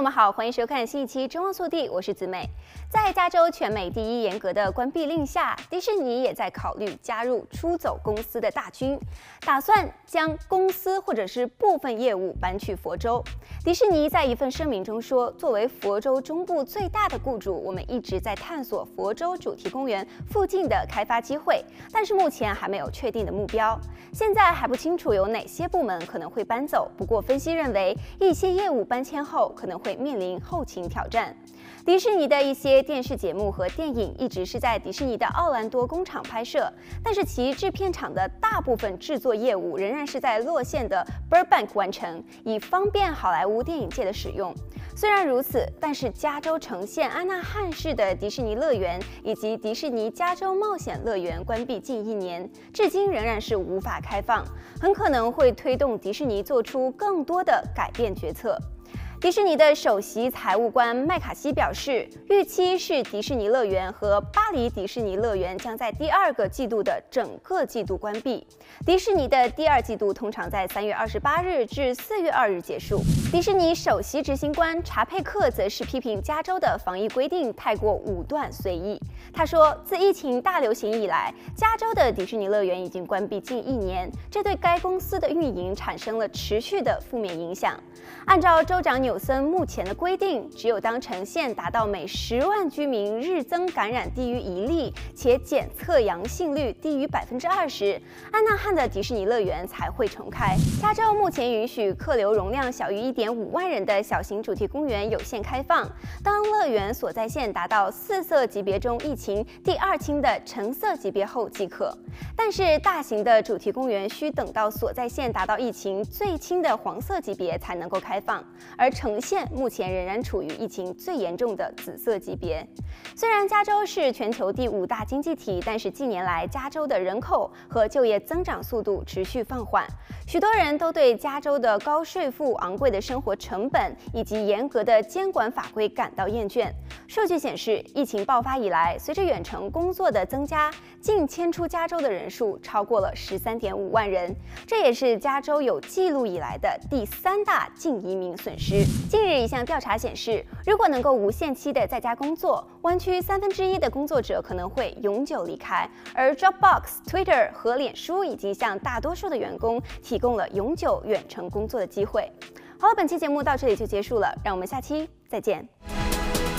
友们好，欢迎收看新一期《中望速递》，我是子美。在加州全美第一严格的关闭令下，迪士尼也在考虑加入出走公司的大军，打算将公司或者是部分业务搬去佛州。迪士尼在一份声明中说：“作为佛州中部最大的雇主，我们一直在探索佛州主题公园附近的开发机会，但是目前还没有确定的目标。现在还不清楚有哪些部门可能会搬走。不过，分析认为一些业务搬迁后可能会面临后勤挑战。”迪士尼的一些电视节目和电影一直是在迪士尼的奥兰多工厂拍摄，但是其制片厂的大部分制作业务仍然是在落县的 Burbank 完成，以方便好莱坞电影界的使用。虽然如此，但是加州城县安纳汉市的迪士尼乐园以及迪士尼加州冒险乐园关闭近一年，至今仍然是无法开放，很可能会推动迪士尼做出更多的改变决策。迪士尼的首席财务官麦卡锡表示，预期是迪士尼乐园和巴黎迪士尼乐园将在第二个季度的整个季度关闭。迪士尼的第二季度通常在三月二十八日至四月二日结束。迪士尼首席执行官查佩克则是批评加州的防疫规定太过武断随意。他说，自疫情大流行以来，加州的迪士尼乐园已经关闭近一年，这对该公司的运营产生了持续的负面影响。按照州长纽纽森目前的规定，只有当城县达到每十万居民日增感染低于一例，且检测阳性率低于百分之二十，安纳汉的迪士尼乐园才会重开。加州目前允许客流容量小于一点五万人的小型主题公园有限开放，当乐园所在县达到四色级别中疫情第二轻的橙色级别后即可。但是大型的主题公园需等到所在县达到疫情最轻的黄色级别才能够开放，而呈现目前仍然处于疫情最严重的紫色级别。虽然加州是全球第五大经济体，但是近年来加州的人口和就业增长速度持续放缓，许多人都对加州的高税负、昂贵的生活成本以及严格的监管法规感到厌倦。数据显示，疫情爆发以来，随着远程工作的增加，净迁出加州的人数超过了十三点五万人，这也是加州有记录以来的第三大净移民损失。近日，一项调查显示，如果能够无限期的在家工作，湾区三分之一的工作者可能会永久离开。而 Dropbox、Twitter 和脸书已经向大多数的员工提供了永久远程工作的机会。好了，本期节目到这里就结束了，让我们下期再见。